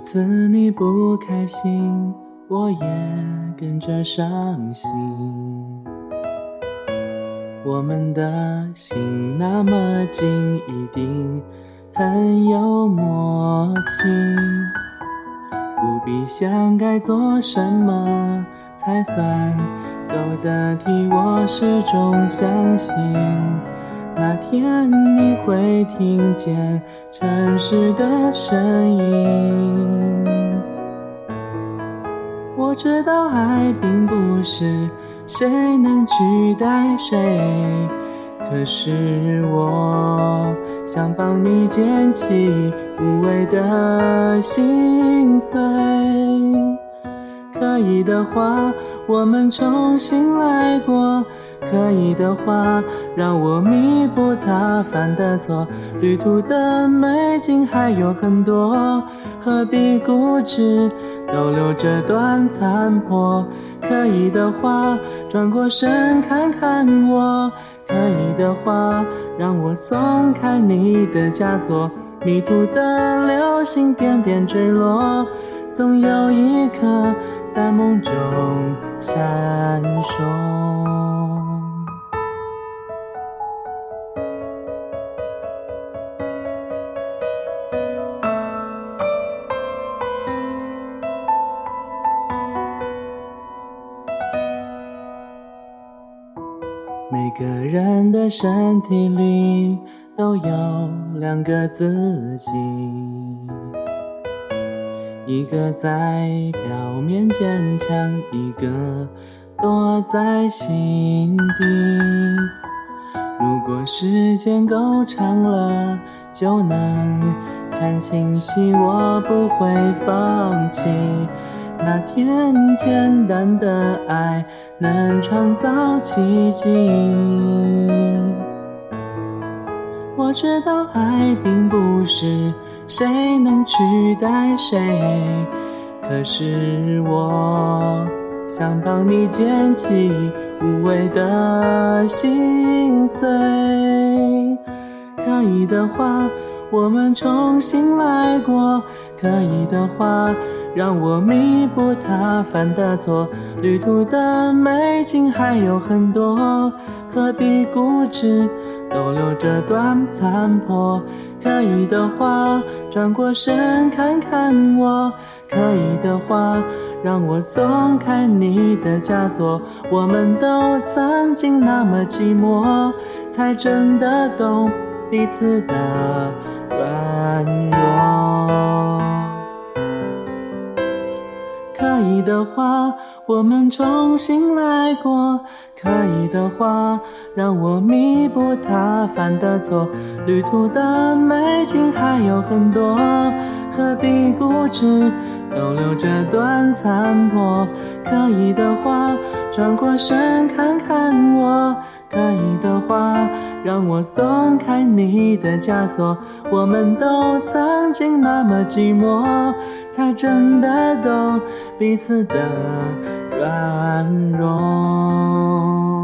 次你不开心，我也跟着伤心。我们的心那么近，一定很有默契。不必想该做什么才算够得体，我始终相信。那天你会听见城市的声音。我知道爱并不是谁能取代谁，可是我想帮你捡起无谓的心碎。可以的话，我们重新来过。可以的话，让我弥补他犯的错。旅途的美景还有很多，何必固执逗留这段残破？可以的话，转过身看看我。可以的话，让我松开你的枷锁。迷途的流星点点坠落，总有一颗在梦中闪烁。每个人的身体里都有两个自己，一个在表面坚强，一个躲在心底。如果时间够长了，就能看清晰，我不会放弃。那天简单的爱能创造奇迹。我知道爱并不是谁能取代谁，可是我想帮你捡起无谓的心碎。可以的话。我们重新来过，可以的话，让我弥补他犯的错。旅途的美景还有很多，何必固执逗留这段残破？可以的话，转过身看看我。可以的话，让我松开你的枷锁。我们都曾经那么寂寞，才真的懂。彼此的软弱，可以的话，我们重新来过。可以的话，让我弥补他犯的错。旅途的美景还有很多，何必固执逗留这段残破？可以的话，转过身看看我。可以的话，让我松开你的枷锁。我们都曾经那么寂寞，才真的懂彼此的软弱。